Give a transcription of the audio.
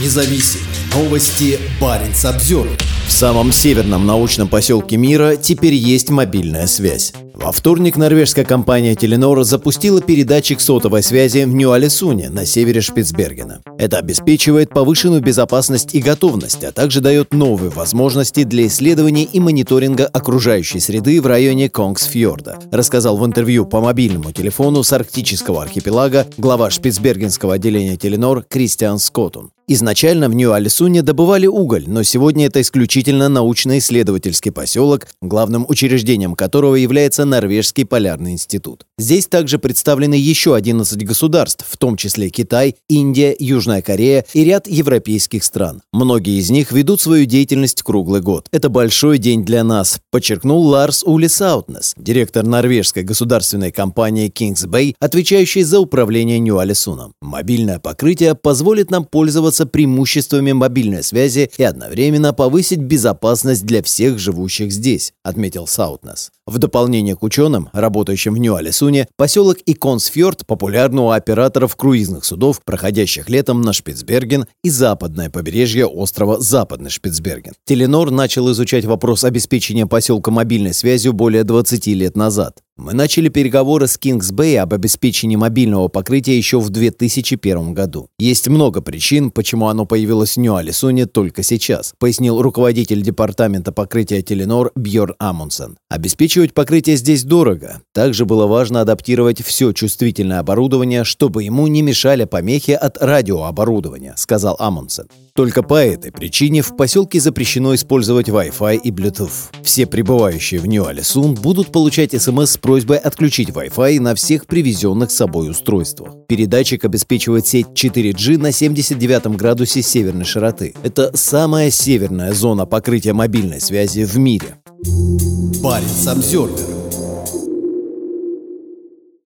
независим. Новости Баренц обзор. В самом северном научном поселке мира теперь есть мобильная связь. Во вторник норвежская компания Telenor запустила передатчик сотовой связи в Нью-Алисуне на севере Шпицбергена. Это обеспечивает повышенную безопасность и готовность, а также дает новые возможности для исследований и мониторинга окружающей среды в районе Конгсфьорда, рассказал в интервью по мобильному телефону с арктического архипелага глава шпицбергенского отделения Telenor Кристиан Скоттун. Изначально в Нью-Алисуне добывали уголь, но сегодня это исключительно научно-исследовательский поселок, главным учреждением которого является Норвежский полярный институт. Здесь также представлены еще 11 государств, в том числе Китай, Индия, Южная Корея и ряд европейских стран. Многие из них ведут свою деятельность круглый год. Это большой день для нас, подчеркнул Ларс Ули Саутнес, директор норвежской государственной компании Kings Bay, отвечающий за управление Нью-Алисуном. Мобильное покрытие позволит нам пользоваться воспользоваться преимуществами мобильной связи и одновременно повысить безопасность для всех живущих здесь, отметил Саутнес. В дополнение к ученым, работающим в Нью-Алисуне, поселок Иконсфьорд популярный у операторов круизных судов, проходящих летом на Шпицберген и западное побережье острова Западный Шпицберген. Теленор начал изучать вопрос обеспечения поселка мобильной связью более 20 лет назад. Мы начали переговоры с Кингс Бэй об обеспечении мобильного покрытия еще в 2001 году. Есть много причин, почему оно появилось в Нью-Алисуне только сейчас, пояснил руководитель департамента покрытия Теленор Бьор Амундсен. Обеспечивать покрытие здесь дорого. Также было важно адаптировать все чувствительное оборудование, чтобы ему не мешали помехи от радиооборудования, сказал Амундсен. Только по этой причине в поселке запрещено использовать Wi-Fi и Bluetooth. Все прибывающие в Нью-Алисун будут получать смс просьбой отключить Wi-Fi на всех привезенных с собой устройствах. Передатчик обеспечивает сеть 4G на 79 градусе северной широты. Это самая северная зона покрытия мобильной связи в мире. Баренц обзор.